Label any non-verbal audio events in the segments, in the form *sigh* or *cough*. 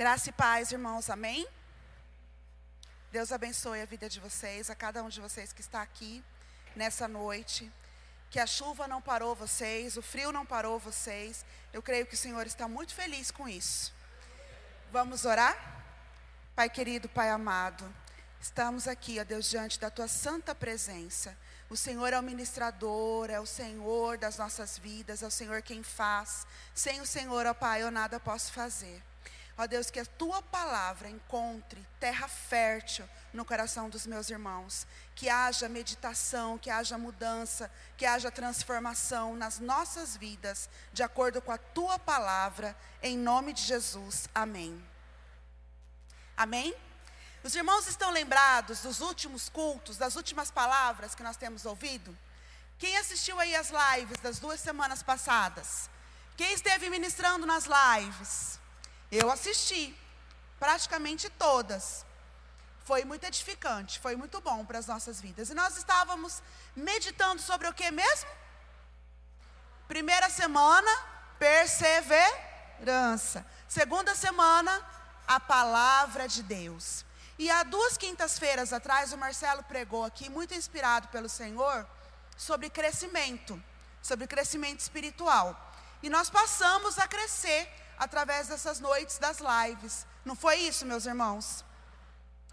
Graça e paz, irmãos, amém? Deus abençoe a vida de vocês, a cada um de vocês que está aqui nessa noite. Que a chuva não parou vocês, o frio não parou vocês. Eu creio que o Senhor está muito feliz com isso. Vamos orar? Pai querido, Pai amado, estamos aqui, ó Deus, diante da tua santa presença. O Senhor é o ministrador, é o Senhor das nossas vidas, é o Senhor quem faz. Sem o Senhor, ó Pai, eu nada posso fazer. Ó Deus, que a tua palavra encontre terra fértil no coração dos meus irmãos. Que haja meditação, que haja mudança, que haja transformação nas nossas vidas, de acordo com a tua palavra, em nome de Jesus. Amém. Amém? Os irmãos estão lembrados dos últimos cultos, das últimas palavras que nós temos ouvido? Quem assistiu aí as lives das duas semanas passadas? Quem esteve ministrando nas lives? Eu assisti, praticamente todas. Foi muito edificante, foi muito bom para as nossas vidas. E nós estávamos meditando sobre o que mesmo? Primeira semana, perseverança. Segunda semana, a palavra de Deus. E há duas quintas-feiras atrás, o Marcelo pregou aqui, muito inspirado pelo Senhor, sobre crescimento, sobre crescimento espiritual. E nós passamos a crescer através dessas noites das lives. Não foi isso, meus irmãos?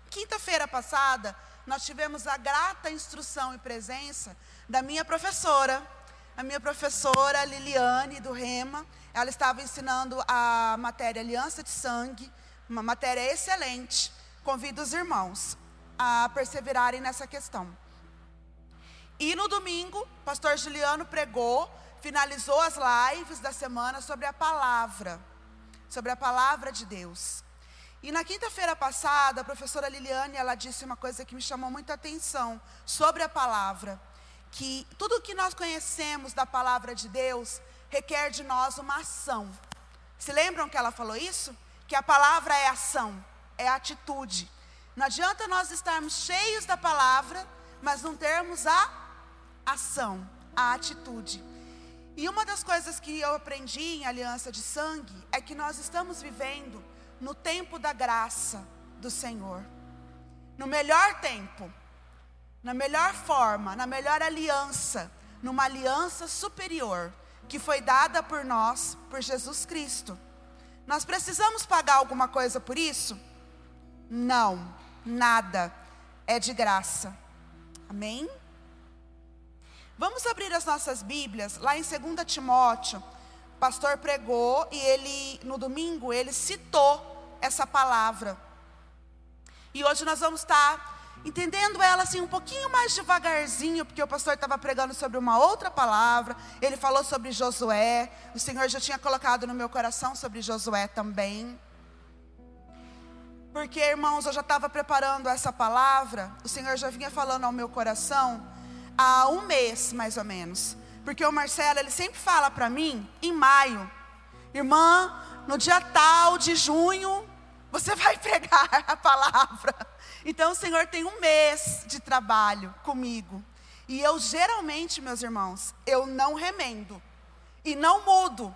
Quinta-feira passada, nós tivemos a grata instrução e presença da minha professora, a minha professora Liliane do Rema. Ela estava ensinando a matéria Aliança de Sangue, uma matéria excelente. Convido os irmãos a perseverarem nessa questão. E no domingo, pastor Juliano pregou, finalizou as lives da semana sobre a palavra sobre a palavra de Deus. E na quinta-feira passada, a professora Liliane, ela disse uma coisa que me chamou muita atenção sobre a palavra, que tudo que nós conhecemos da palavra de Deus requer de nós uma ação. Se lembram que ela falou isso? Que a palavra é ação, é atitude. Não adianta nós estarmos cheios da palavra, mas não termos a ação, a atitude. E uma das coisas que eu aprendi em aliança de sangue é que nós estamos vivendo no tempo da graça do Senhor. No melhor tempo, na melhor forma, na melhor aliança, numa aliança superior que foi dada por nós, por Jesus Cristo. Nós precisamos pagar alguma coisa por isso? Não, nada. É de graça. Amém? Vamos abrir as nossas Bíblias lá em 2 Timóteo. O pastor pregou e ele, no domingo, ele citou essa palavra. E hoje nós vamos estar entendendo ela assim um pouquinho mais devagarzinho, porque o pastor estava pregando sobre uma outra palavra. Ele falou sobre Josué. O Senhor já tinha colocado no meu coração sobre Josué também. Porque, irmãos, eu já estava preparando essa palavra, o Senhor já vinha falando ao meu coração há um mês, mais ou menos. Porque o Marcelo, ele sempre fala para mim, em maio, irmã, no dia tal de junho, você vai *laughs* pregar a palavra. Então o Senhor tem um mês de trabalho comigo. E eu geralmente, meus irmãos, eu não remendo e não mudo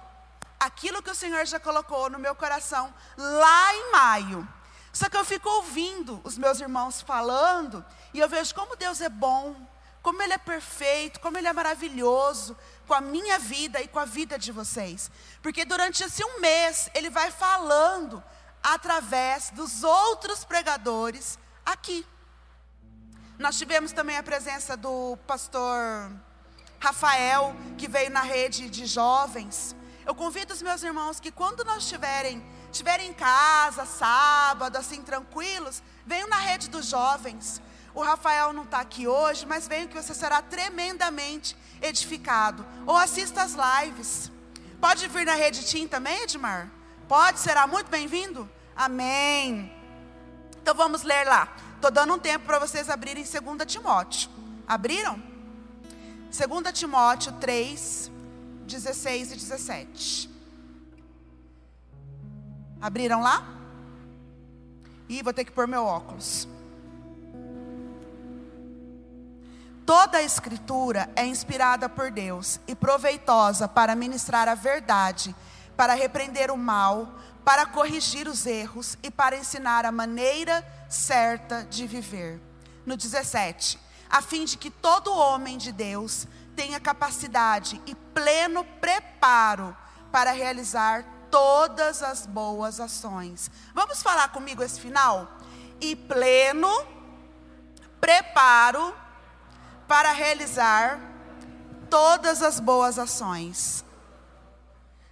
aquilo que o Senhor já colocou no meu coração lá em maio. Só que eu fico ouvindo os meus irmãos falando e eu vejo como Deus é bom, como Ele é perfeito, como Ele é maravilhoso com a minha vida e com a vida de vocês. Porque durante esse um mês, Ele vai falando através dos outros pregadores aqui. Nós tivemos também a presença do pastor Rafael, que veio na rede de jovens. Eu convido os meus irmãos que quando nós estiverem estiverem em casa, sábado, assim, tranquilos, venham na rede dos jovens. O Rafael não está aqui hoje, mas venho que você será tremendamente edificado. Ou assista as lives. Pode vir na Rede Tim também, Edmar? Pode, será muito bem-vindo? Amém. Então vamos ler lá. Estou dando um tempo para vocês abrirem 2 Timóteo. Abriram? 2 Timóteo 3, 16 e 17. Abriram lá? Ih, vou ter que pôr meu óculos. Toda a Escritura é inspirada por Deus e proveitosa para ministrar a verdade, para repreender o mal, para corrigir os erros e para ensinar a maneira certa de viver. No 17, a fim de que todo homem de Deus tenha capacidade e pleno preparo para realizar todas as boas ações. Vamos falar comigo esse final? E pleno preparo para realizar todas as boas ações.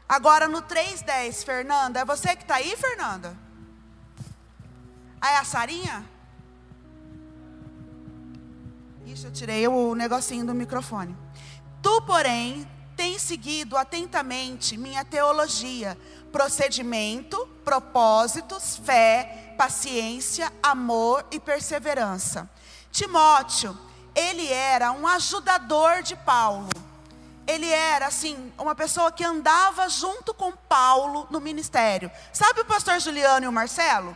Agora no 3:10, Fernanda, é você que está aí, Fernanda? Ah, é a Sarinha? Ixi, eu tirei o negocinho do microfone. Tu, porém, tens seguido atentamente minha teologia, procedimento, propósitos, fé, paciência, amor e perseverança. Timóteo, ele era um ajudador de Paulo. Ele era, assim, uma pessoa que andava junto com Paulo no ministério. Sabe o pastor Juliano e o Marcelo?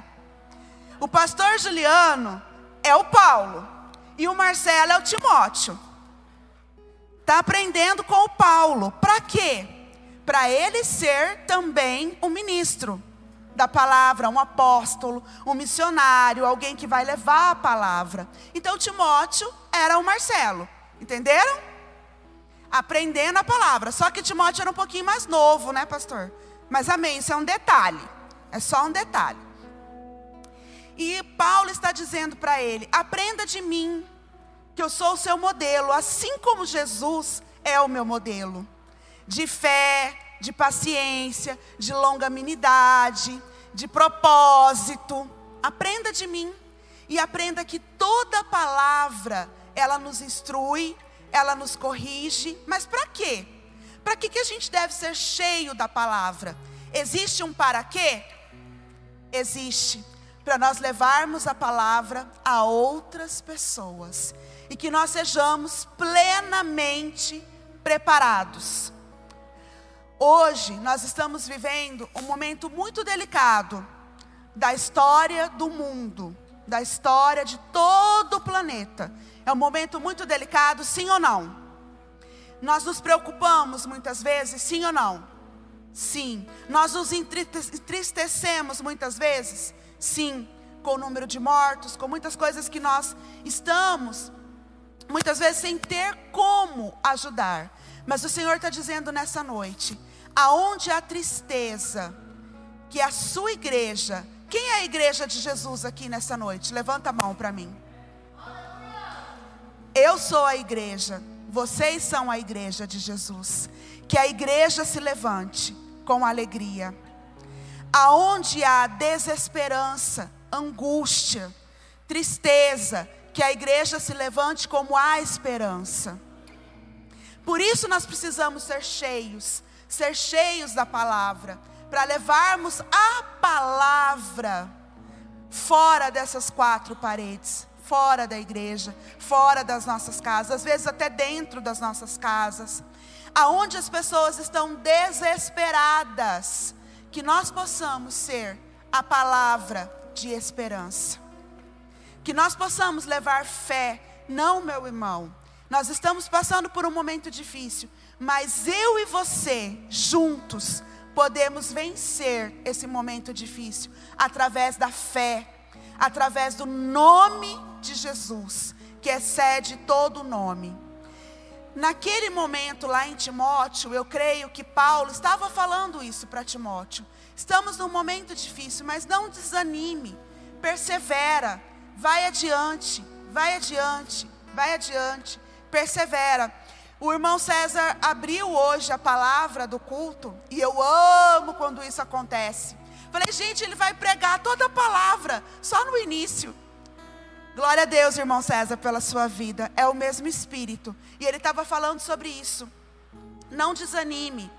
O pastor Juliano é o Paulo. E o Marcelo é o Timóteo. Está aprendendo com o Paulo. Para quê? Para ele ser também um ministro da palavra, um apóstolo, um missionário, alguém que vai levar a palavra. Então Timóteo era o Marcelo, entenderam? Aprendendo a palavra. Só que Timóteo era um pouquinho mais novo, né, pastor? Mas amém, isso é um detalhe. É só um detalhe. E Paulo está dizendo para ele: aprenda de mim, que eu sou o seu modelo, assim como Jesus é o meu modelo. De fé, de paciência, de longanimidade, de propósito. Aprenda de mim e aprenda que toda palavra ela nos instrui, ela nos corrige, mas para quê? Para que, que a gente deve ser cheio da palavra? Existe um para quê? Existe para nós levarmos a palavra a outras pessoas e que nós sejamos plenamente preparados Hoje nós estamos vivendo um momento muito delicado da história do mundo, da história de todo o planeta. É um momento muito delicado, sim ou não? Nós nos preocupamos muitas vezes, sim ou não? Sim. Nós nos entristecemos muitas vezes? Sim. Com o número de mortos, com muitas coisas que nós estamos, muitas vezes sem ter como ajudar. Mas o Senhor está dizendo nessa noite: aonde há tristeza, que a sua igreja, quem é a igreja de Jesus aqui nessa noite? Levanta a mão para mim. Eu sou a igreja, vocês são a igreja de Jesus. Que a igreja se levante com alegria. Aonde há desesperança, angústia, tristeza, que a igreja se levante como há esperança. Por isso nós precisamos ser cheios ser cheios da palavra, para levarmos a palavra fora dessas quatro paredes, fora da igreja, fora das nossas casas, às vezes até dentro das nossas casas, aonde as pessoas estão desesperadas, que nós possamos ser a palavra de esperança. Que nós possamos levar fé, não, meu irmão. Nós estamos passando por um momento difícil, mas eu e você, juntos, podemos vencer esse momento difícil através da fé, através do nome de Jesus, que excede todo nome. Naquele momento lá em Timóteo, eu creio que Paulo estava falando isso para Timóteo. Estamos num momento difícil, mas não desanime, persevera, vai adiante, vai adiante, vai adiante, persevera. O irmão César abriu hoje a palavra do culto, e eu amo quando isso acontece. Falei, gente, ele vai pregar toda a palavra, só no início. Glória a Deus, irmão César, pela sua vida. É o mesmo Espírito. E ele estava falando sobre isso. Não desanime,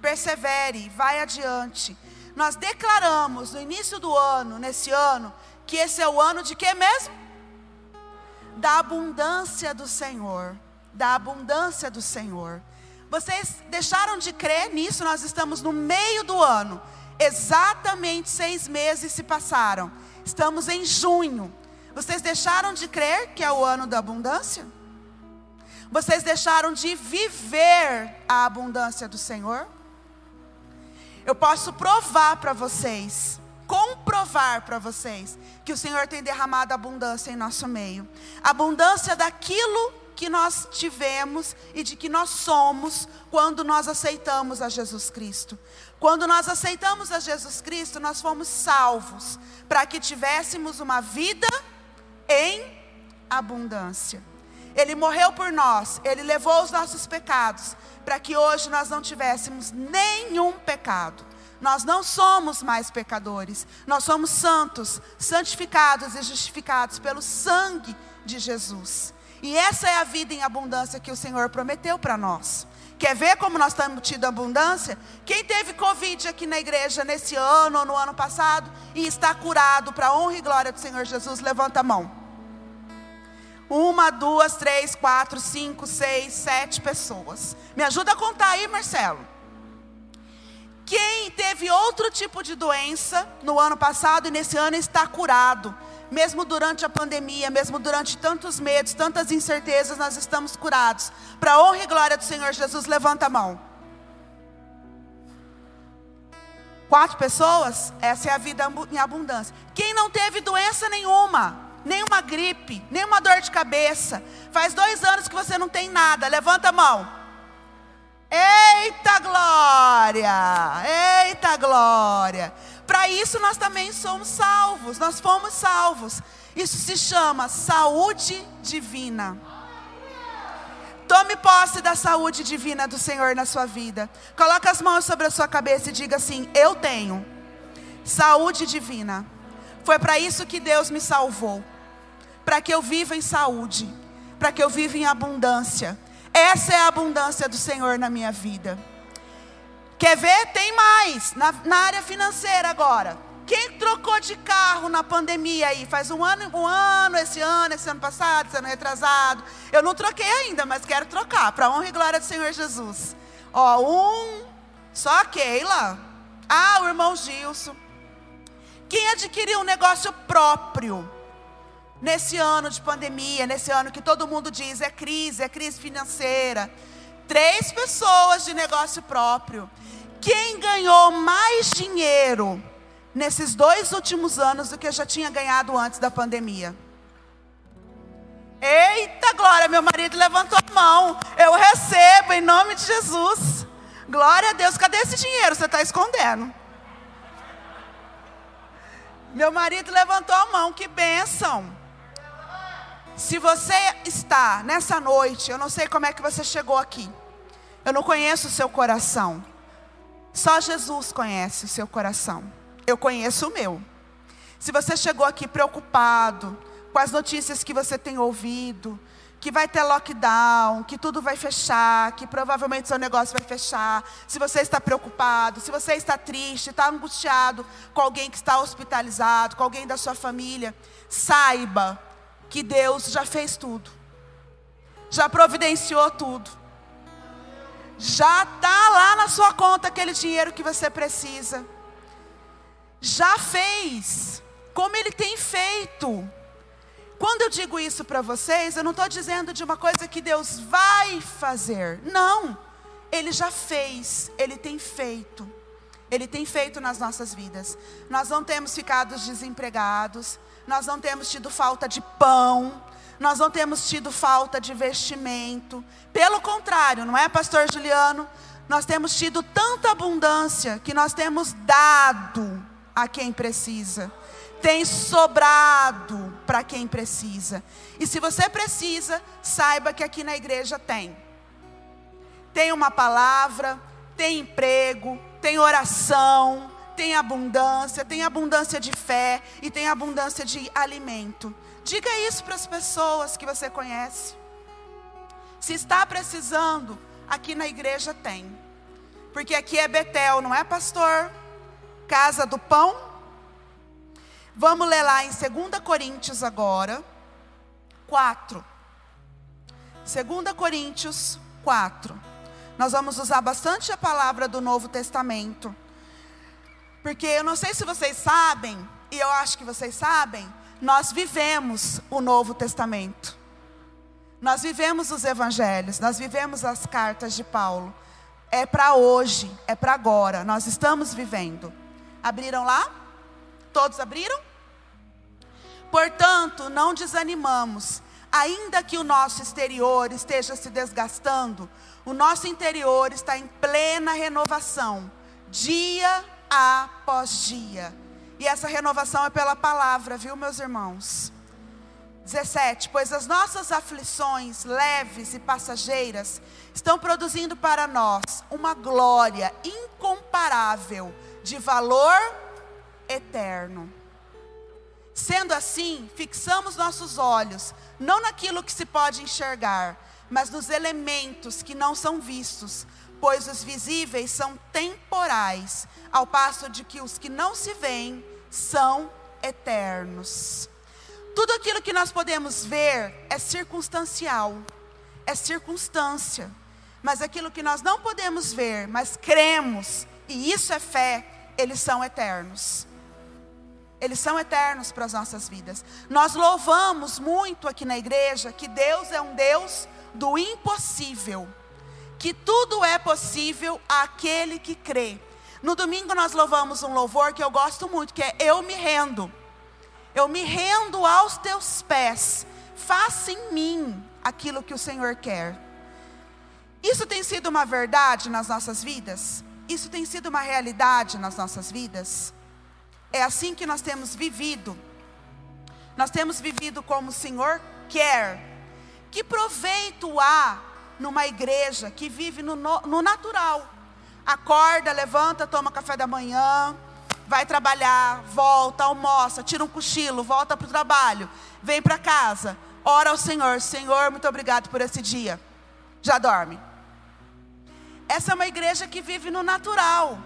persevere, vai adiante. Nós declaramos no início do ano, nesse ano, que esse é o ano de quê mesmo? Da abundância do Senhor da abundância do Senhor. Vocês deixaram de crer nisso? Nós estamos no meio do ano. Exatamente seis meses se passaram. Estamos em junho. Vocês deixaram de crer que é o ano da abundância? Vocês deixaram de viver a abundância do Senhor? Eu posso provar para vocês, comprovar para vocês, que o Senhor tem derramado abundância em nosso meio abundância daquilo que nós tivemos e de que nós somos quando nós aceitamos a Jesus Cristo. Quando nós aceitamos a Jesus Cristo, nós fomos salvos para que tivéssemos uma vida em abundância. Ele morreu por nós, ele levou os nossos pecados, para que hoje nós não tivéssemos nenhum pecado. Nós não somos mais pecadores, nós somos santos, santificados e justificados pelo sangue de Jesus. E essa é a vida em abundância que o Senhor prometeu para nós. Quer ver como nós estamos tido abundância? Quem teve Covid aqui na igreja nesse ano ou no ano passado e está curado para a honra e glória do Senhor Jesus, levanta a mão. Uma, duas, três, quatro, cinco, seis, sete pessoas. Me ajuda a contar aí, Marcelo. Quem teve outro tipo de doença no ano passado e nesse ano está curado, mesmo durante a pandemia, mesmo durante tantos medos, tantas incertezas, nós estamos curados. Para a honra e glória do Senhor Jesus, levanta a mão. Quatro pessoas, essa é a vida em abundância. Quem não teve doença nenhuma, nenhuma gripe, nenhuma dor de cabeça. Faz dois anos que você não tem nada. Levanta a mão. Eita glória! Eita glória! Para isso nós também somos salvos. Nós fomos salvos. Isso se chama saúde divina. Tome posse da saúde divina do Senhor na sua vida. Coloque as mãos sobre a sua cabeça e diga assim: Eu tenho saúde divina. Foi para isso que Deus me salvou para que eu viva em saúde, para que eu viva em abundância. Essa é a abundância do Senhor na minha vida. Quer ver? Tem mais, na, na área financeira agora. Quem trocou de carro na pandemia aí? Faz um ano, um ano, esse ano, esse ano passado, esse ano retrasado. Eu não troquei ainda, mas quero trocar, para honra e glória do Senhor Jesus. Ó, um, só a Keila. Ah, o irmão Gilson. Quem adquiriu um negócio próprio? nesse ano de pandemia, nesse ano que todo mundo diz é crise, é crise financeira. Três pessoas de negócio próprio. Quem ganhou mais dinheiro nesses dois últimos anos do que já tinha ganhado antes da pandemia? Eita glória, meu marido levantou a mão. Eu recebo em nome de Jesus. Glória a Deus. Cadê esse dinheiro? Você está escondendo. Meu marido levantou a mão. Que bênção. Se você está nessa noite, eu não sei como é que você chegou aqui. Eu não conheço o seu coração. Só Jesus conhece o seu coração. Eu conheço o meu. Se você chegou aqui preocupado com as notícias que você tem ouvido, que vai ter lockdown, que tudo vai fechar, que provavelmente seu negócio vai fechar. Se você está preocupado, se você está triste, está angustiado com alguém que está hospitalizado, com alguém da sua família, saiba que Deus já fez tudo, já providenciou tudo, já está lá na sua conta aquele dinheiro que você precisa, já fez, como Ele tem feito. Quando eu digo isso para vocês, eu não estou dizendo de uma coisa que Deus vai fazer, não, Ele já fez, Ele tem feito. Ele tem feito nas nossas vidas. Nós não temos ficado desempregados, nós não temos tido falta de pão, nós não temos tido falta de vestimento. Pelo contrário, não é, pastor Juliano? Nós temos tido tanta abundância que nós temos dado a quem precisa. Tem sobrado para quem precisa. E se você precisa, saiba que aqui na igreja tem. Tem uma palavra, tem emprego, tem oração, tem abundância, tem abundância de fé e tem abundância de alimento. Diga isso para as pessoas que você conhece. Se está precisando, aqui na igreja tem. Porque aqui é Betel, não é, pastor? Casa do pão. Vamos ler lá em 2 Coríntios agora, 4. 2 Coríntios 4. Nós vamos usar bastante a palavra do Novo Testamento. Porque eu não sei se vocês sabem, e eu acho que vocês sabem, nós vivemos o Novo Testamento. Nós vivemos os evangelhos, nós vivemos as cartas de Paulo. é para hoje, é para agora. Nós estamos vivendo. Abriram lá? Todos abriram? Portanto, não desanimamos, ainda que o nosso exterior esteja se desgastando, o nosso interior está em plena renovação, dia após dia. E essa renovação é pela palavra, viu, meus irmãos? 17: Pois as nossas aflições leves e passageiras estão produzindo para nós uma glória incomparável, de valor eterno. Sendo assim, fixamos nossos olhos não naquilo que se pode enxergar, mas nos elementos que não são vistos, pois os visíveis são temporais, ao passo de que os que não se veem são eternos. Tudo aquilo que nós podemos ver é circunstancial, é circunstância, mas aquilo que nós não podemos ver, mas cremos, e isso é fé, eles são eternos eles são eternos para as nossas vidas. Nós louvamos muito aqui na igreja que Deus é um Deus do impossível, que tudo é possível àquele que crê. No domingo nós louvamos um louvor que eu gosto muito, que é Eu me rendo. Eu me rendo aos teus pés. Faça em mim aquilo que o Senhor quer. Isso tem sido uma verdade nas nossas vidas? Isso tem sido uma realidade nas nossas vidas? É assim que nós temos vivido. Nós temos vivido como o Senhor quer. Que proveito há numa igreja que vive no, no natural? Acorda, levanta, toma café da manhã, vai trabalhar, volta, almoça, tira um cochilo, volta para o trabalho, vem para casa, ora ao Senhor: Senhor, muito obrigado por esse dia. Já dorme. Essa é uma igreja que vive no natural.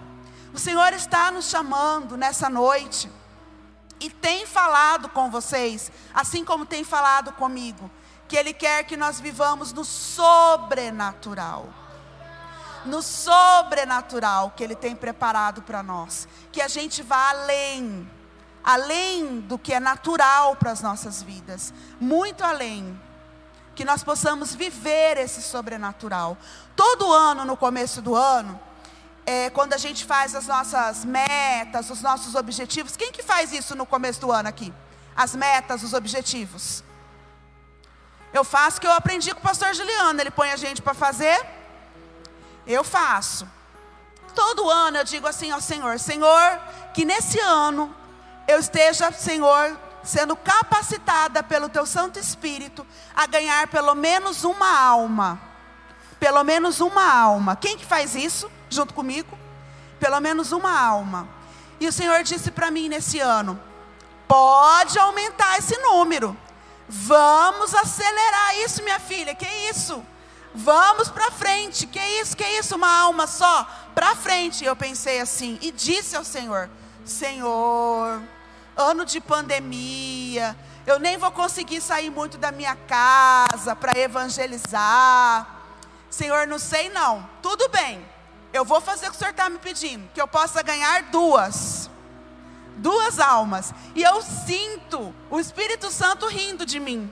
O Senhor está nos chamando nessa noite e tem falado com vocês, assim como tem falado comigo, que Ele quer que nós vivamos no sobrenatural. No sobrenatural que Ele tem preparado para nós. Que a gente vá além, além do que é natural para as nossas vidas, muito além. Que nós possamos viver esse sobrenatural. Todo ano, no começo do ano, é, quando a gente faz as nossas metas, os nossos objetivos. Quem que faz isso no começo do ano aqui? As metas, os objetivos. Eu faço que eu aprendi com o pastor Juliano. Ele põe a gente para fazer. Eu faço. Todo ano eu digo assim ao Senhor: Senhor, que nesse ano eu esteja, Senhor, sendo capacitada pelo Teu Santo Espírito a ganhar pelo menos uma alma. Pelo menos uma alma. Quem que faz isso? junto comigo? Pelo menos uma alma. E o Senhor disse para mim nesse ano: pode aumentar esse número. Vamos acelerar isso, minha filha. Que isso? Vamos para frente. Que isso? Que isso? Uma alma só para frente. Eu pensei assim e disse ao Senhor: Senhor, ano de pandemia, eu nem vou conseguir sair muito da minha casa para evangelizar. Senhor, não sei não. Tudo bem. Eu vou fazer o que o Senhor está me pedindo, que eu possa ganhar duas. Duas almas. E eu sinto o Espírito Santo rindo de mim,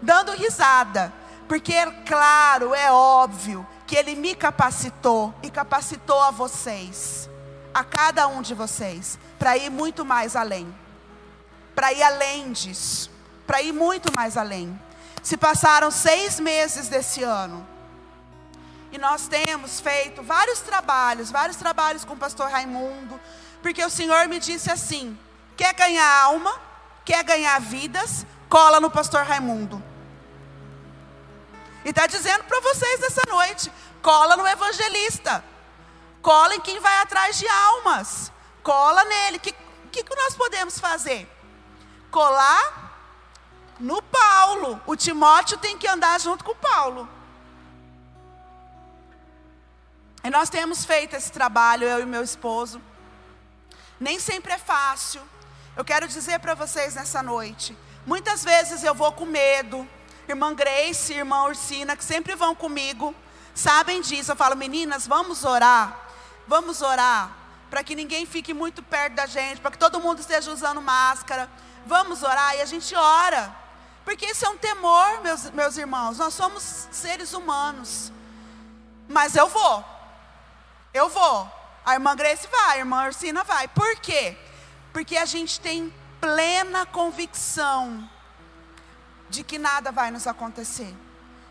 dando risada. Porque é claro, é óbvio, que Ele me capacitou e capacitou a vocês, a cada um de vocês, para ir muito mais além. Para ir além disso. Para ir muito mais além. Se passaram seis meses desse ano e nós temos feito vários trabalhos, vários trabalhos com o pastor Raimundo, porque o Senhor me disse assim: quer ganhar alma, quer ganhar vidas, cola no pastor Raimundo. E está dizendo para vocês essa noite: cola no evangelista, cola em quem vai atrás de almas, cola nele. O que, que, que nós podemos fazer? Colar no Paulo. O Timóteo tem que andar junto com o Paulo. E nós temos feito esse trabalho, eu e meu esposo. Nem sempre é fácil. Eu quero dizer para vocês nessa noite. Muitas vezes eu vou com medo. Irmã Grace, irmã Ursina, que sempre vão comigo, sabem disso. Eu falo, meninas, vamos orar. Vamos orar. Para que ninguém fique muito perto da gente, para que todo mundo esteja usando máscara. Vamos orar e a gente ora. Porque isso é um temor, meus, meus irmãos. Nós somos seres humanos. Mas eu vou. Eu vou. A irmã Grace vai, a irmã Ursina vai. Por quê? Porque a gente tem plena convicção de que nada vai nos acontecer.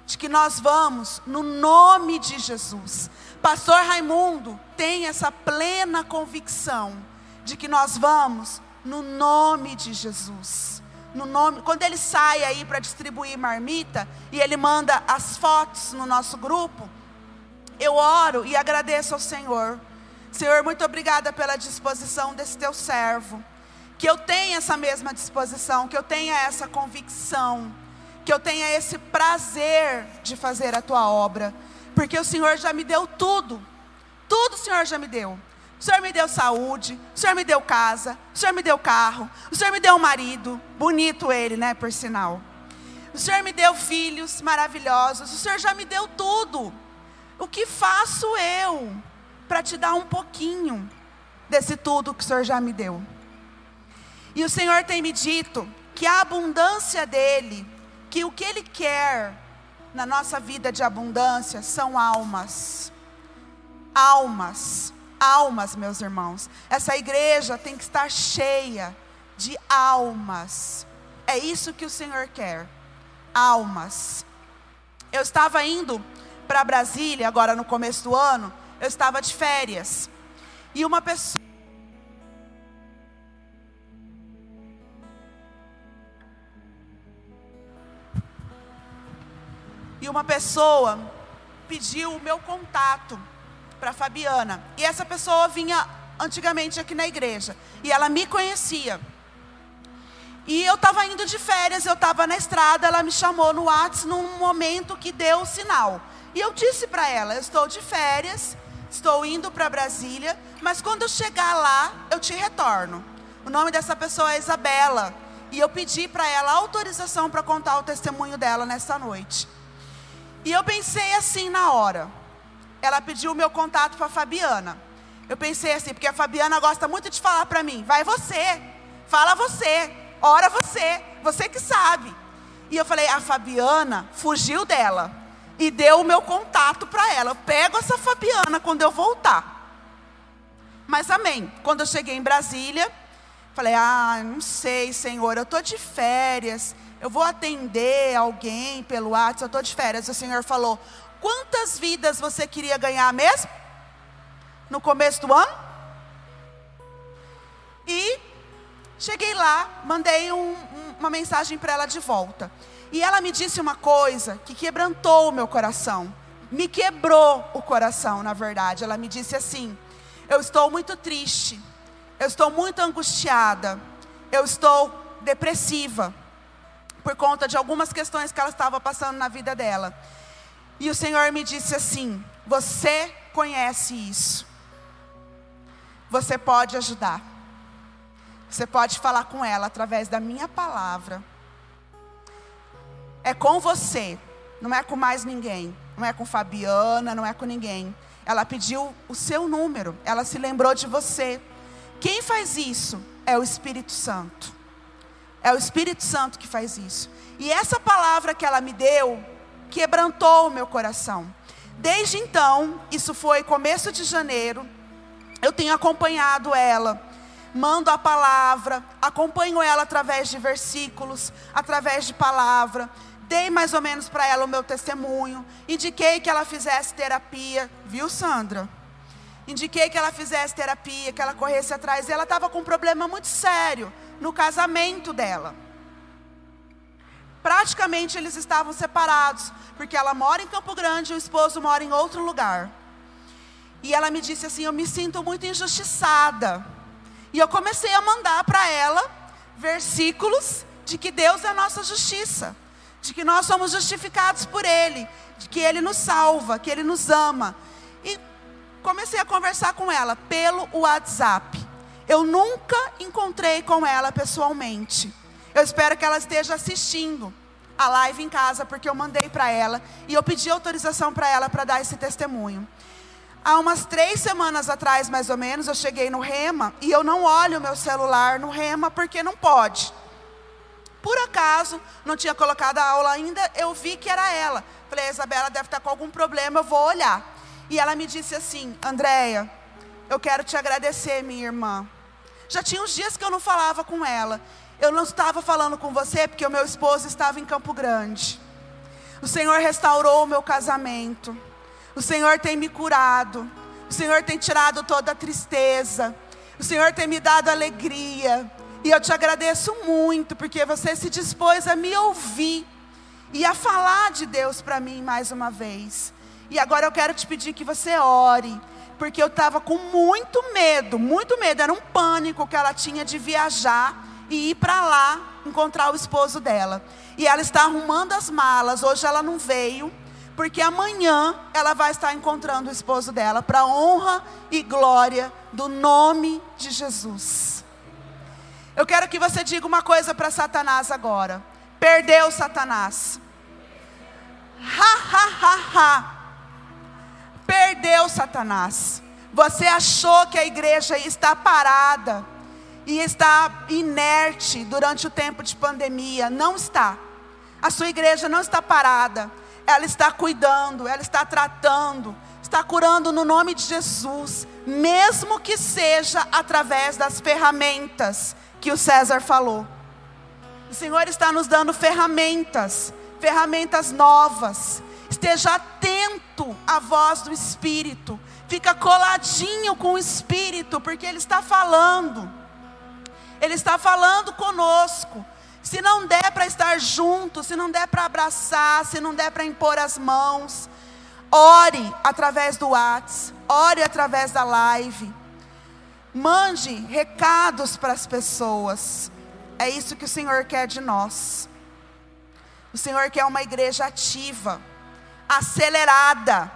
De que nós vamos no nome de Jesus. Pastor Raimundo tem essa plena convicção de que nós vamos no nome de Jesus. No nome, quando ele sai aí para distribuir marmita e ele manda as fotos no nosso grupo, eu oro e agradeço ao Senhor. Senhor, muito obrigada pela disposição desse teu servo. Que eu tenha essa mesma disposição, que eu tenha essa convicção, que eu tenha esse prazer de fazer a tua obra, porque o Senhor já me deu tudo. Tudo o Senhor já me deu. O Senhor me deu saúde, o Senhor me deu casa, o Senhor me deu carro, o Senhor me deu um marido, bonito ele, né, por sinal. O Senhor me deu filhos maravilhosos, o Senhor já me deu tudo. O que faço eu para te dar um pouquinho desse tudo que o Senhor já me deu? E o Senhor tem me dito que a abundância dele, que o que ele quer na nossa vida de abundância são almas. Almas almas, meus irmãos. Essa igreja tem que estar cheia de almas. É isso que o Senhor quer. Almas. Eu estava indo para Brasília agora no começo do ano, eu estava de férias. E uma pessoa E uma pessoa pediu o meu contato para Fabiana. E essa pessoa vinha antigamente aqui na igreja. E ela me conhecia. E eu estava indo de férias, eu estava na estrada, ela me chamou no WhatsApp num momento que deu o sinal. E eu disse para ela: Eu estou de férias, estou indo para Brasília, mas quando eu chegar lá, eu te retorno. O nome dessa pessoa é Isabela. E eu pedi para ela autorização para contar o testemunho dela nessa noite. E eu pensei assim na hora ela pediu o meu contato para a Fabiana. Eu pensei assim, porque a Fabiana gosta muito de falar para mim: vai você, fala você, ora você, você que sabe. E eu falei: a Fabiana fugiu dela e deu o meu contato para ela. Eu pego essa Fabiana quando eu voltar. Mas amém. Quando eu cheguei em Brasília, falei: ah, não sei, Senhor, eu estou de férias. Eu vou atender alguém pelo WhatsApp, eu estou de férias. O Senhor falou: Quantas vidas você queria ganhar mesmo? No começo do ano? E cheguei lá, mandei um, um, uma mensagem para ela de volta. E ela me disse uma coisa que quebrantou o meu coração. Me quebrou o coração, na verdade. Ela me disse assim: Eu estou muito triste. Eu estou muito angustiada. Eu estou depressiva. Por conta de algumas questões que ela estava passando na vida dela. E o Senhor me disse assim: Você conhece isso. Você pode ajudar. Você pode falar com ela através da minha palavra. É com você, não é com mais ninguém. Não é com Fabiana, não é com ninguém. Ela pediu o seu número, ela se lembrou de você. Quem faz isso é o Espírito Santo. É o Espírito Santo que faz isso. E essa palavra que ela me deu, quebrantou o meu coração. Desde então, isso foi começo de janeiro, eu tenho acompanhado ela, mando a palavra, acompanho ela através de versículos, através de palavra, dei mais ou menos para ela o meu testemunho, indiquei que ela fizesse terapia, viu, Sandra? Indiquei que ela fizesse terapia, que ela corresse atrás, e ela estava com um problema muito sério no casamento dela. Praticamente eles estavam separados, porque ela mora em Campo Grande e o esposo mora em outro lugar. E ela me disse assim: Eu me sinto muito injustiçada. E eu comecei a mandar para ela versículos de que Deus é a nossa justiça, de que nós somos justificados por Ele, de que Ele nos salva, que Ele nos ama. E comecei a conversar com ela pelo WhatsApp. Eu nunca encontrei com ela pessoalmente. Eu espero que ela esteja assistindo a live em casa, porque eu mandei para ela e eu pedi autorização para ela para dar esse testemunho. Há umas três semanas atrás, mais ou menos, eu cheguei no Rema e eu não olho o meu celular no Rema porque não pode. Por acaso, não tinha colocado a aula ainda, eu vi que era ela. Falei, a Isabela deve estar com algum problema, eu vou olhar. E ela me disse assim: Andréia, eu quero te agradecer, minha irmã. Já tinha uns dias que eu não falava com ela. Eu não estava falando com você porque o meu esposo estava em Campo Grande. O Senhor restaurou o meu casamento. O Senhor tem me curado. O Senhor tem tirado toda a tristeza. O Senhor tem me dado alegria. E eu te agradeço muito porque você se dispôs a me ouvir e a falar de Deus para mim mais uma vez. E agora eu quero te pedir que você ore, porque eu estava com muito medo, muito medo, era um pânico que ela tinha de viajar e ir para lá encontrar o esposo dela. E ela está arrumando as malas, hoje ela não veio, porque amanhã ela vai estar encontrando o esposo dela, para honra e glória do nome de Jesus. Eu quero que você diga uma coisa para Satanás agora. Perdeu Satanás. Ha, ha, ha, ha. Perdeu Satanás. Você achou que a igreja está parada e está inerte durante o tempo de pandemia. Não está. A sua igreja não está parada. Ela está cuidando, ela está tratando, está curando no nome de Jesus, mesmo que seja através das ferramentas que o César falou. O Senhor está nos dando ferramentas ferramentas novas. Esteja atento à voz do Espírito. Fica coladinho com o Espírito, porque Ele está falando. Ele está falando conosco. Se não der para estar junto, se não der para abraçar, se não der para impor as mãos, ore através do WhatsApp, ore através da live. Mande recados para as pessoas. É isso que o Senhor quer de nós. O Senhor quer uma igreja ativa, acelerada,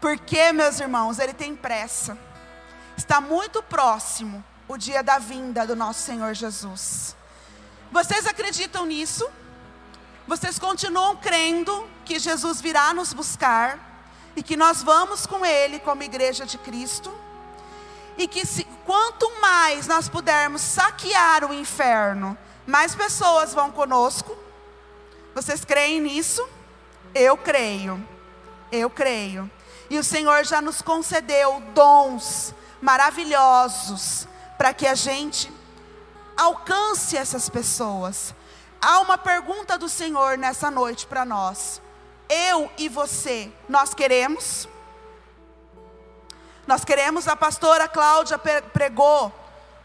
porque, meus irmãos, Ele tem pressa. Está muito próximo o dia da vinda do nosso Senhor Jesus. Vocês acreditam nisso? Vocês continuam crendo que Jesus virá nos buscar e que nós vamos com Ele como igreja de Cristo? E que se, quanto mais nós pudermos saquear o inferno, mais pessoas vão conosco vocês creem nisso? Eu creio. Eu creio. E o Senhor já nos concedeu dons maravilhosos para que a gente alcance essas pessoas. Há uma pergunta do Senhor nessa noite para nós. Eu e você, nós queremos? Nós queremos, a pastora Cláudia pregou,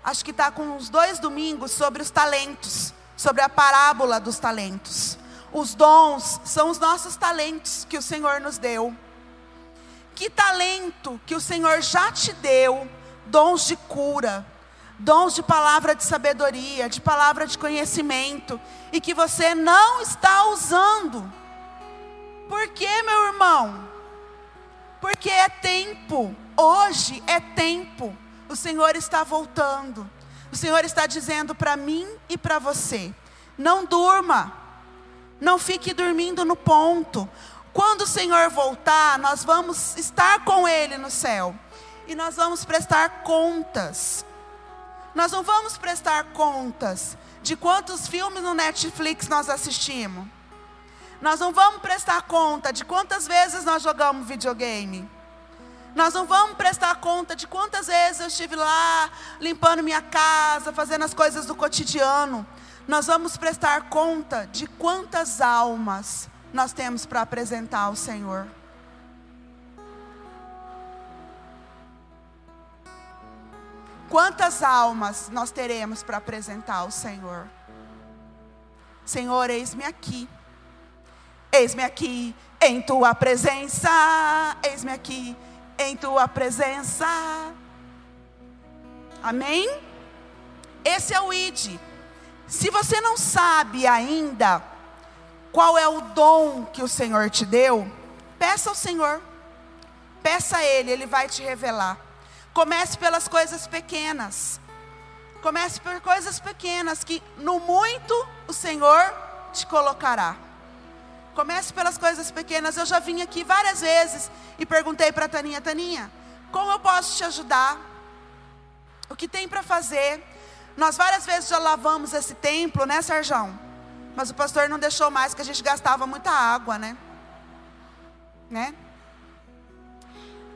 acho que está com uns dois domingos, sobre os talentos, sobre a parábola dos talentos. Os dons são os nossos talentos que o Senhor nos deu. Que talento que o Senhor já te deu, dons de cura, dons de palavra de sabedoria, de palavra de conhecimento, e que você não está usando. Por que, meu irmão? Porque é tempo, hoje é tempo. O Senhor está voltando. O Senhor está dizendo para mim e para você: não durma. Não fique dormindo no ponto. Quando o Senhor voltar, nós vamos estar com Ele no céu. E nós vamos prestar contas. Nós não vamos prestar contas de quantos filmes no Netflix nós assistimos. Nós não vamos prestar conta de quantas vezes nós jogamos videogame. Nós não vamos prestar conta de quantas vezes eu estive lá limpando minha casa, fazendo as coisas do cotidiano nós vamos prestar conta de quantas almas nós temos para apresentar ao Senhor. Quantas almas nós teremos para apresentar ao Senhor? Senhor, eis-me aqui. Eis-me aqui em tua presença. Eis-me aqui em tua presença. Amém? Esse é o ID. Se você não sabe ainda qual é o dom que o Senhor te deu, peça ao Senhor. Peça a Ele, Ele vai te revelar. Comece pelas coisas pequenas. Comece por coisas pequenas que no muito o Senhor te colocará. Comece pelas coisas pequenas. Eu já vim aqui várias vezes e perguntei para a Taninha, Taninha, como eu posso te ajudar? O que tem para fazer? Nós várias vezes já lavamos esse templo, né, Serjão? Mas o pastor não deixou mais, que a gente gastava muita água, né? Né?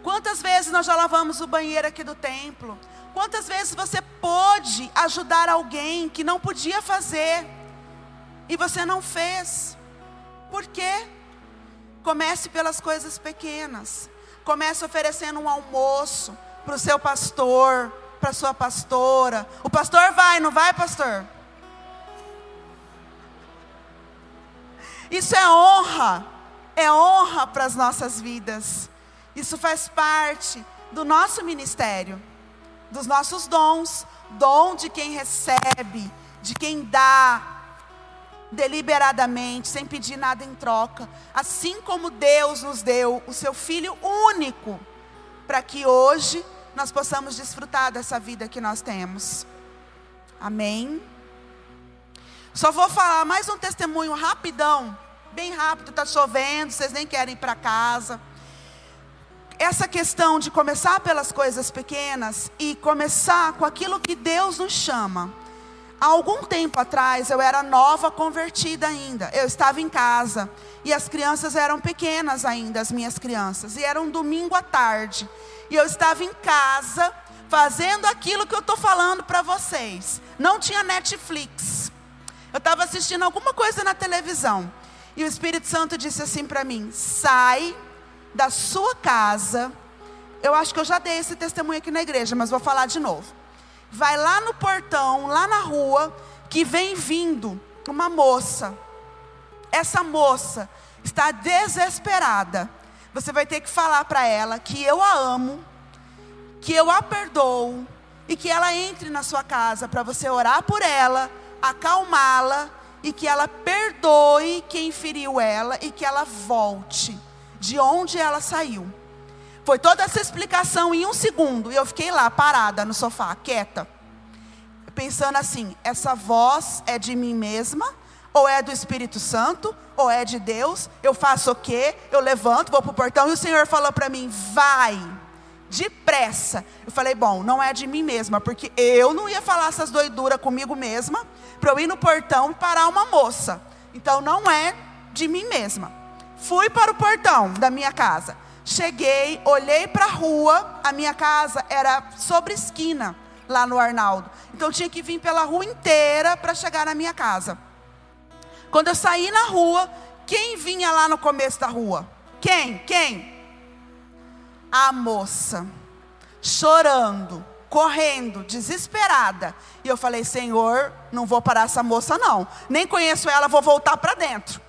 Quantas vezes nós já lavamos o banheiro aqui do templo? Quantas vezes você pôde ajudar alguém que não podia fazer e você não fez? Por quê? Comece pelas coisas pequenas. Comece oferecendo um almoço para o seu pastor, para sua pastora. O pastor vai, não vai, pastor? Isso é honra, é honra para as nossas vidas. Isso faz parte do nosso ministério, dos nossos dons, dom de quem recebe, de quem dá deliberadamente, sem pedir nada em troca, assim como Deus nos deu o seu filho único, para que hoje nós possamos desfrutar dessa vida que nós temos. Amém. Só vou falar mais um testemunho rapidão, bem rápido, está chovendo, vocês nem querem ir para casa. Essa questão de começar pelas coisas pequenas e começar com aquilo que Deus nos chama. Há algum tempo atrás, eu era nova convertida ainda. Eu estava em casa e as crianças eram pequenas ainda, as minhas crianças. E era um domingo à tarde. E eu estava em casa fazendo aquilo que eu estou falando para vocês. Não tinha Netflix. Eu estava assistindo alguma coisa na televisão. E o Espírito Santo disse assim para mim: sai da sua casa. Eu acho que eu já dei esse testemunho aqui na igreja, mas vou falar de novo. Vai lá no portão, lá na rua, que vem vindo uma moça. Essa moça está desesperada. Você vai ter que falar para ela que eu a amo, que eu a perdoo e que ela entre na sua casa para você orar por ela acalmá-la e que ela perdoe quem feriu ela e que ela volte de onde ela saiu. Foi toda essa explicação em um segundo e eu fiquei lá parada no sofá, quieta, pensando assim: essa voz é de mim mesma? Ou é do Espírito Santo? Ou é de Deus? Eu faço o quê? Eu levanto, vou para o portão e o Senhor falou para mim: vai depressa. Eu falei, bom, não é de mim mesma, porque eu não ia falar essas doiduras comigo mesma, para eu ir no portão e parar uma moça. Então não é de mim mesma. Fui para o portão da minha casa. Cheguei, olhei para a rua, a minha casa era sobre esquina, lá no Arnaldo. Então eu tinha que vir pela rua inteira para chegar na minha casa. Quando eu saí na rua, quem vinha lá no começo da rua? Quem? Quem? a moça, chorando, correndo, desesperada. E eu falei: Senhor, não vou parar essa moça, não. Nem conheço ela, vou voltar para dentro.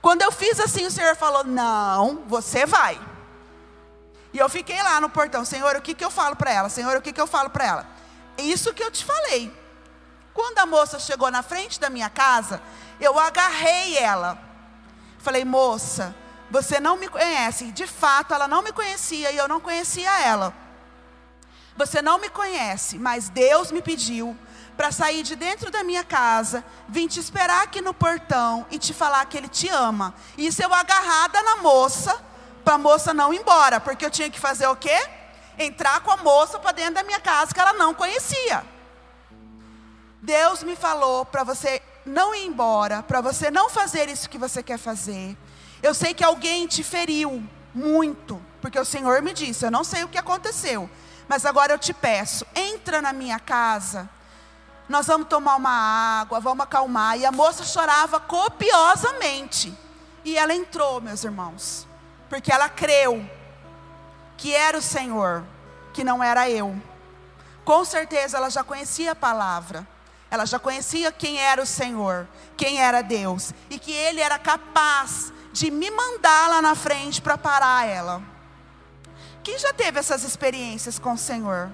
Quando eu fiz assim, o Senhor falou: Não, você vai. E eu fiquei lá no portão: Senhor, o que, que eu falo para ela? Senhor, o que, que eu falo para ela? Isso que eu te falei. Quando a moça chegou na frente da minha casa, eu agarrei ela. Falei, moça, você não me conhece. De fato, ela não me conhecia e eu não conhecia ela. Você não me conhece, mas Deus me pediu para sair de dentro da minha casa, vim te esperar aqui no portão e te falar que Ele te ama. Isso eu agarrada na moça, para a moça não ir embora, porque eu tinha que fazer o quê? Entrar com a moça para dentro da minha casa que ela não conhecia. Deus me falou para você não ir embora, para você não fazer isso que você quer fazer. Eu sei que alguém te feriu muito, porque o Senhor me disse, eu não sei o que aconteceu, mas agora eu te peço, entra na minha casa, nós vamos tomar uma água, vamos acalmar. E a moça chorava copiosamente. E ela entrou, meus irmãos, porque ela creu que era o Senhor, que não era eu. Com certeza ela já conhecia a palavra. Ela já conhecia quem era o Senhor, quem era Deus, e que Ele era capaz de me mandar lá na frente para parar ela. Quem já teve essas experiências com o Senhor?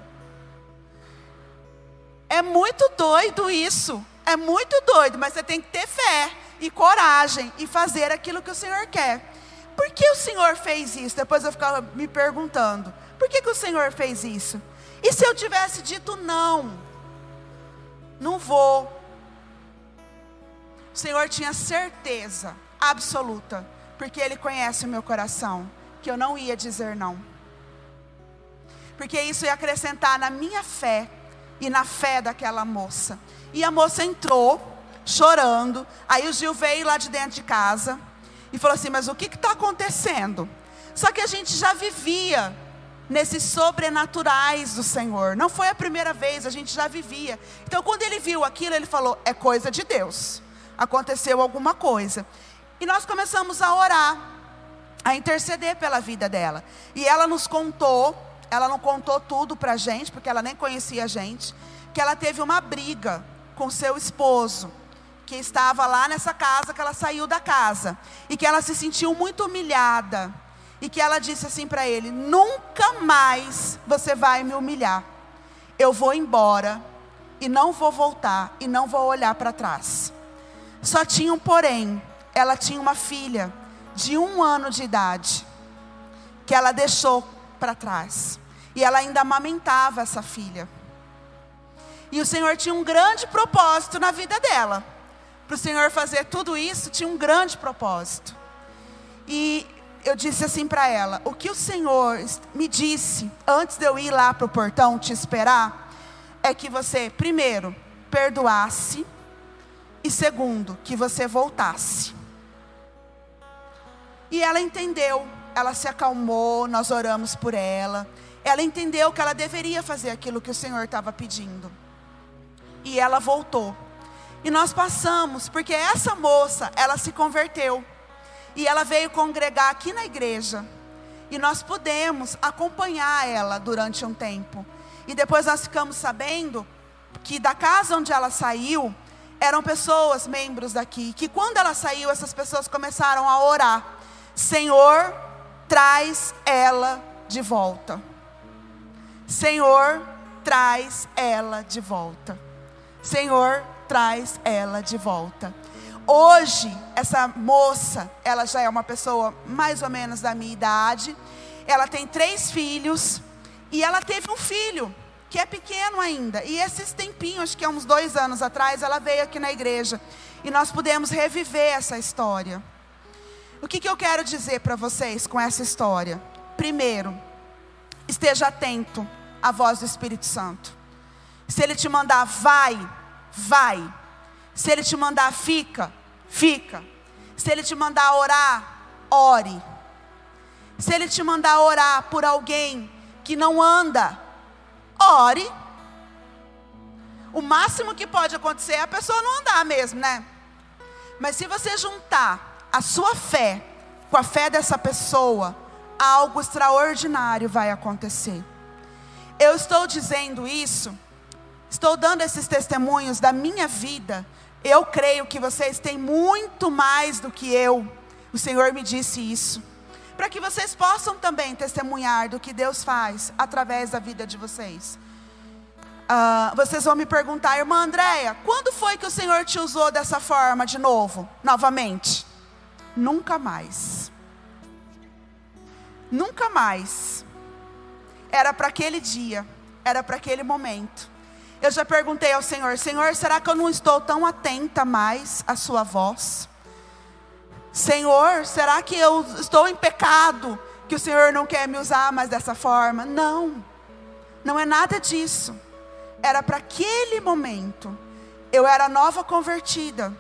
É muito doido isso. É muito doido, mas você tem que ter fé e coragem e fazer aquilo que o Senhor quer. Por que o Senhor fez isso? Depois eu ficava me perguntando: por que, que o Senhor fez isso? E se eu tivesse dito não? Não vou. O Senhor tinha certeza absoluta, porque Ele conhece o meu coração, que eu não ia dizer não. Porque isso ia acrescentar na minha fé e na fé daquela moça. E a moça entrou, chorando. Aí o Gil veio lá de dentro de casa e falou assim: Mas o que está acontecendo? Só que a gente já vivia nesses sobrenaturais do Senhor. Não foi a primeira vez, a gente já vivia. Então, quando ele viu aquilo, ele falou: é coisa de Deus. Aconteceu alguma coisa. E nós começamos a orar, a interceder pela vida dela. E ela nos contou, ela não contou tudo para a gente, porque ela nem conhecia a gente, que ela teve uma briga com seu esposo, que estava lá nessa casa, que ela saiu da casa, e que ela se sentiu muito humilhada e que ela disse assim para ele: Nunca mais você vai me humilhar. Eu vou embora e não vou voltar e não vou olhar para trás. Só tinha um porém: ela tinha uma filha de um ano de idade que ela deixou para trás e ela ainda amamentava essa filha. E o Senhor tinha um grande propósito na vida dela. Para o Senhor fazer tudo isso, tinha um grande propósito. E eu disse assim para ela: O que o Senhor me disse antes de eu ir lá para o portão te esperar, é que você, primeiro, perdoasse, e segundo, que você voltasse. E ela entendeu, ela se acalmou, nós oramos por ela. Ela entendeu que ela deveria fazer aquilo que o Senhor estava pedindo. E ela voltou. E nós passamos, porque essa moça, ela se converteu. E ela veio congregar aqui na igreja. E nós pudemos acompanhar ela durante um tempo. E depois nós ficamos sabendo que da casa onde ela saiu, eram pessoas, membros daqui, que quando ela saiu, essas pessoas começaram a orar: Senhor, traz ela de volta. Senhor, traz ela de volta. Senhor, traz ela de volta. Hoje, essa moça, ela já é uma pessoa mais ou menos da minha idade. Ela tem três filhos e ela teve um filho que é pequeno ainda. E esses tempinhos, acho que há uns dois anos atrás, ela veio aqui na igreja e nós pudemos reviver essa história. O que, que eu quero dizer para vocês com essa história? Primeiro, esteja atento à voz do Espírito Santo. Se ele te mandar vai, vai. Se ele te mandar fica, fica. Se ele te mandar orar, ore. Se ele te mandar orar por alguém que não anda, ore. O máximo que pode acontecer é a pessoa não andar mesmo, né? Mas se você juntar a sua fé com a fé dessa pessoa, algo extraordinário vai acontecer. Eu estou dizendo isso, estou dando esses testemunhos da minha vida eu creio que vocês têm muito mais do que eu. O Senhor me disse isso. Para que vocês possam também testemunhar do que Deus faz através da vida de vocês. Uh, vocês vão me perguntar, irmã Andréia, quando foi que o Senhor te usou dessa forma de novo, novamente? Nunca mais. Nunca mais. Era para aquele dia, era para aquele momento. Eu já perguntei ao Senhor: Senhor, será que eu não estou tão atenta mais à Sua voz? Senhor, será que eu estou em pecado? Que o Senhor não quer me usar mais dessa forma? Não, não é nada disso. Era para aquele momento. Eu era nova convertida.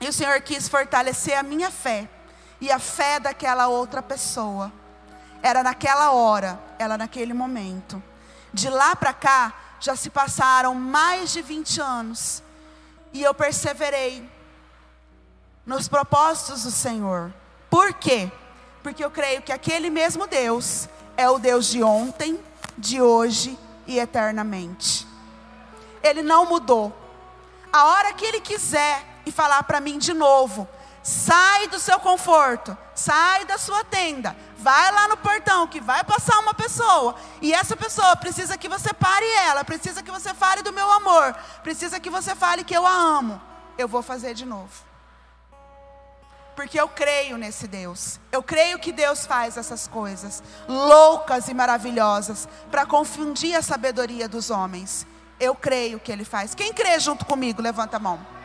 E o Senhor quis fortalecer a minha fé e a fé daquela outra pessoa. Era naquela hora, era naquele momento. De lá para cá, já se passaram mais de 20 anos e eu perseverei nos propósitos do Senhor. Por quê? Porque eu creio que aquele mesmo Deus é o Deus de ontem, de hoje e eternamente. Ele não mudou. A hora que ele quiser e falar para mim de novo, sai do seu conforto, sai da sua tenda, vai lá no portão que vai passar uma pessoa, e essa pessoa precisa que você pare ela, precisa que você fale do meu amor, precisa que você fale que eu a amo. Eu vou fazer de novo. Porque eu creio nesse Deus. Eu creio que Deus faz essas coisas loucas e maravilhosas para confundir a sabedoria dos homens. Eu creio que Ele faz. Quem crê junto comigo, levanta a mão.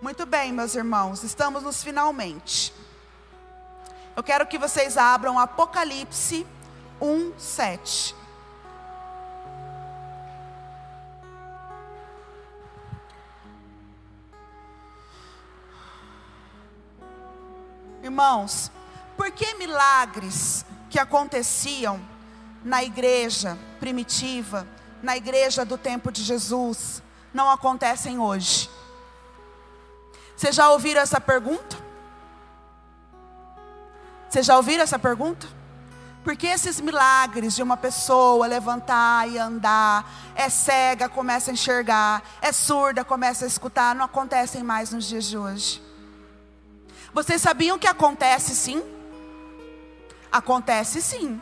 Muito bem, meus irmãos, estamos nos finalmente. Eu quero que vocês abram Apocalipse 1, 7. Irmãos, por que milagres que aconteciam na igreja primitiva, na igreja do tempo de Jesus, não acontecem hoje? Vocês já ouviram essa pergunta? Vocês já ouviram essa pergunta? Porque esses milagres de uma pessoa levantar e andar, é cega, começa a enxergar, é surda, começa a escutar, não acontecem mais nos dias de hoje. Vocês sabiam que acontece sim? Acontece sim.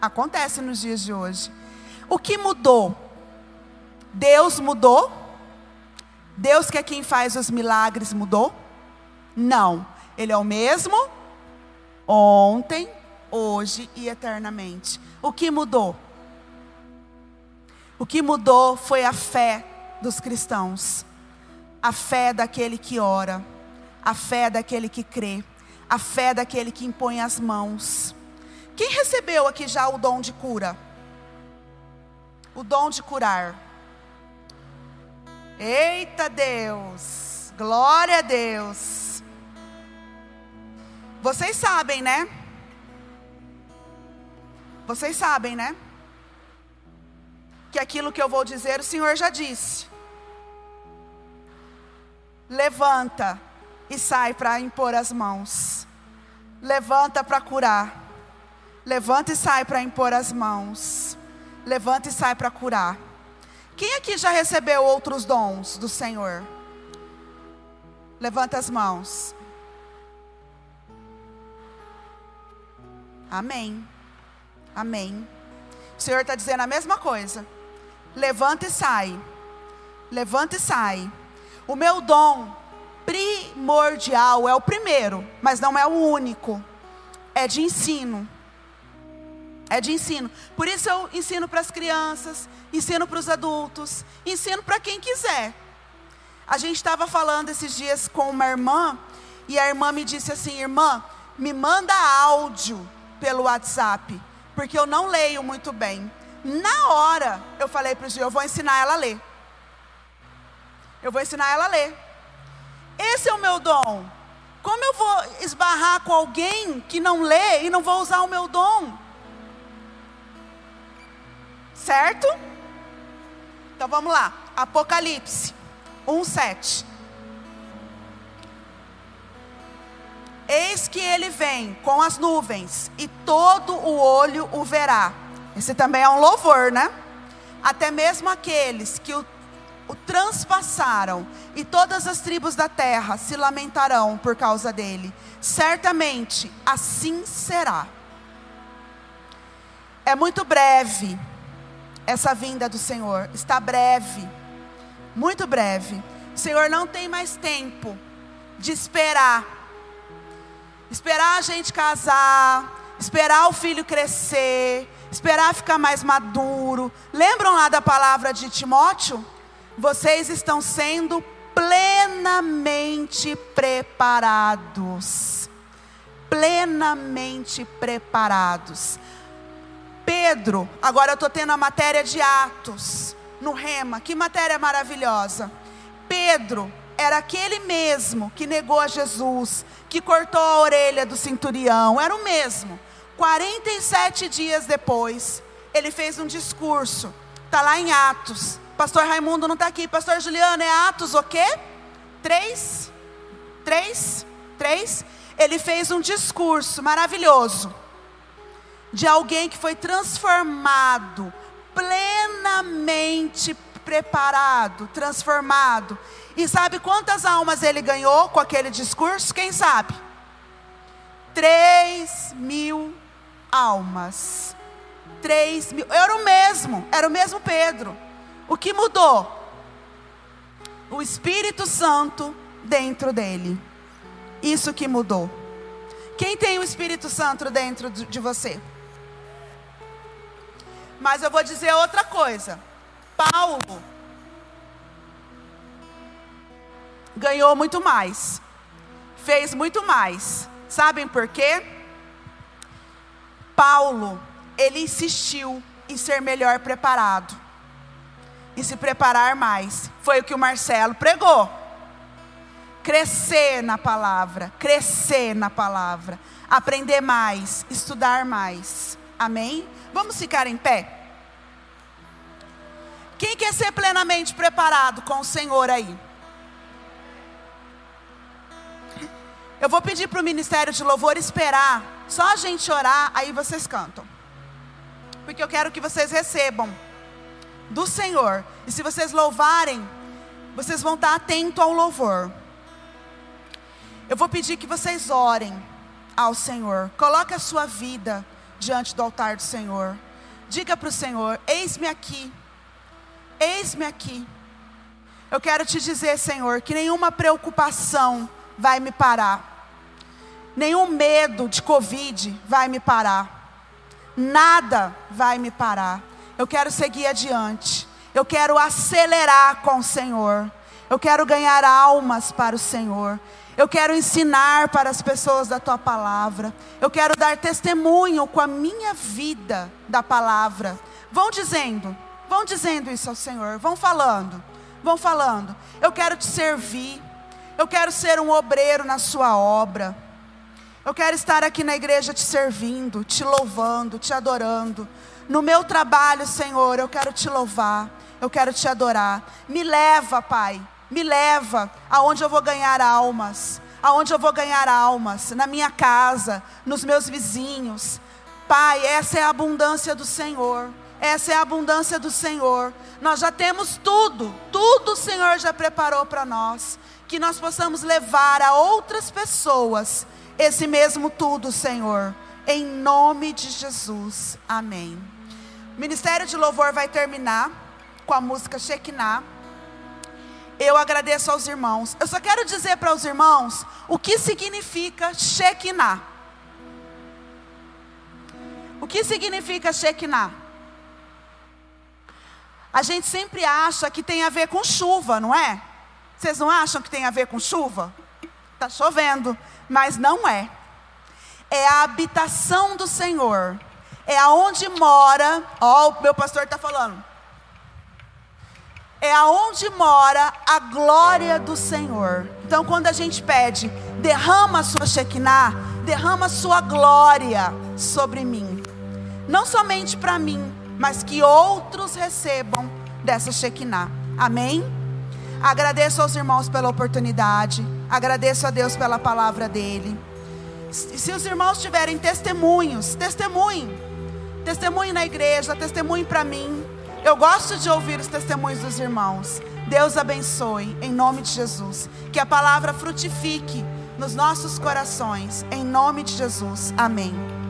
Acontece nos dias de hoje. O que mudou? Deus mudou? Deus que é quem faz os milagres mudou? Não. Ele é o mesmo ontem, hoje e eternamente. O que mudou? O que mudou foi a fé dos cristãos. A fé daquele que ora, a fé daquele que crê, a fé daquele que impõe as mãos. Quem recebeu aqui já o dom de cura? O dom de curar. Eita Deus, glória a Deus. Vocês sabem, né? Vocês sabem, né? Que aquilo que eu vou dizer, o Senhor já disse. Levanta e sai para impor as mãos. Levanta para curar. Levanta e sai para impor as mãos. Levanta e sai para curar. Quem aqui já recebeu outros dons do Senhor? Levanta as mãos. Amém. Amém. O Senhor está dizendo a mesma coisa. Levanta e sai. Levanta e sai. O meu dom primordial é o primeiro, mas não é o único. É de ensino. É de ensino. Por isso eu ensino para as crianças, ensino para os adultos, ensino para quem quiser. A gente estava falando esses dias com uma irmã, e a irmã me disse assim: Irmã, me manda áudio pelo WhatsApp porque eu não leio muito bem. Na hora, eu falei para o Gil, eu vou ensinar ela a ler. Eu vou ensinar ela a ler. Esse é o meu dom. Como eu vou esbarrar com alguém que não lê e não vou usar o meu dom? Certo? Então vamos lá. Apocalipse 1:7. Eis que ele vem com as nuvens, e todo o olho o verá. Esse também é um louvor, né? Até mesmo aqueles que o, o transpassaram, e todas as tribos da terra se lamentarão por causa dele. Certamente assim será. É muito breve essa vinda do Senhor, está breve, muito breve. O Senhor não tem mais tempo de esperar esperar a gente casar, esperar o filho crescer, esperar ficar mais maduro. Lembram lá da palavra de Timóteo? Vocês estão sendo plenamente preparados. Plenamente preparados. Pedro, agora eu estou tendo a matéria de Atos, no Rema, que matéria maravilhosa. Pedro era aquele mesmo que negou a Jesus, que cortou a orelha do centurião, era o mesmo. 47 dias depois, ele fez um discurso, está lá em Atos. Pastor Raimundo não está aqui. Pastor Juliano, é Atos o quê? Três? Três? Três? Ele fez um discurso maravilhoso de alguém que foi transformado, plenamente preparado, transformado. E sabe quantas almas ele ganhou com aquele discurso? Quem sabe? Três mil almas. Três mil. Era o mesmo, era o mesmo Pedro. O que mudou? O Espírito Santo dentro dele. Isso que mudou. Quem tem o Espírito Santo dentro de você? Mas eu vou dizer outra coisa. Paulo ganhou muito mais, fez muito mais. Sabem por quê? Paulo, ele insistiu em ser melhor preparado, em se preparar mais. Foi o que o Marcelo pregou. crescer na palavra, crescer na palavra, aprender mais, estudar mais. Amém? Vamos ficar em pé? Quem quer ser plenamente preparado com o Senhor aí? Eu vou pedir para o Ministério de Louvor esperar, só a gente orar, aí vocês cantam. Porque eu quero que vocês recebam do Senhor. E se vocês louvarem, vocês vão estar atentos ao louvor. Eu vou pedir que vocês orem ao Senhor. Coloque a sua vida diante do altar do Senhor. Diga para o Senhor: Eis-me aqui. Eis-me aqui. Eu quero te dizer, Senhor, que nenhuma preocupação vai me parar. Nenhum medo de Covid vai me parar. Nada vai me parar. Eu quero seguir adiante. Eu quero acelerar com o Senhor. Eu quero ganhar almas para o Senhor. Eu quero ensinar para as pessoas da tua palavra. Eu quero dar testemunho com a minha vida da palavra. Vão dizendo, vão dizendo isso ao Senhor. Vão falando, vão falando. Eu quero te servir. Eu quero ser um obreiro na sua obra. Eu quero estar aqui na igreja te servindo, te louvando, te adorando. No meu trabalho, Senhor, eu quero te louvar, eu quero te adorar. Me leva, Pai, me leva aonde eu vou ganhar almas, aonde eu vou ganhar almas, na minha casa, nos meus vizinhos. Pai, essa é a abundância do Senhor. Essa é a abundância do Senhor. Nós já temos tudo, tudo o Senhor já preparou para nós. Que nós possamos levar a outras pessoas esse mesmo tudo, Senhor, em nome de Jesus. Amém. O ministério de louvor vai terminar com a música Shekinah. Eu agradeço aos irmãos. Eu só quero dizer para os irmãos o que significa Shekinah. O que significa Shekinah? A gente sempre acha que tem a ver com chuva, não é? Vocês não acham que tem a ver com chuva? Está chovendo mas não é. É a habitação do Senhor. É aonde mora, ó, o meu pastor está falando. É aonde mora a glória do Senhor. Então, quando a gente pede, derrama a sua Shekinah, derrama a sua glória sobre mim. Não somente para mim, mas que outros recebam dessa Shekinah. Amém? Agradeço aos irmãos pela oportunidade. Agradeço a Deus pela palavra dele. Se os irmãos tiverem testemunhos, testemunhem. Testemunhe na igreja, testemunhe para mim. Eu gosto de ouvir os testemunhos dos irmãos. Deus abençoe, em nome de Jesus. Que a palavra frutifique nos nossos corações, em nome de Jesus. Amém.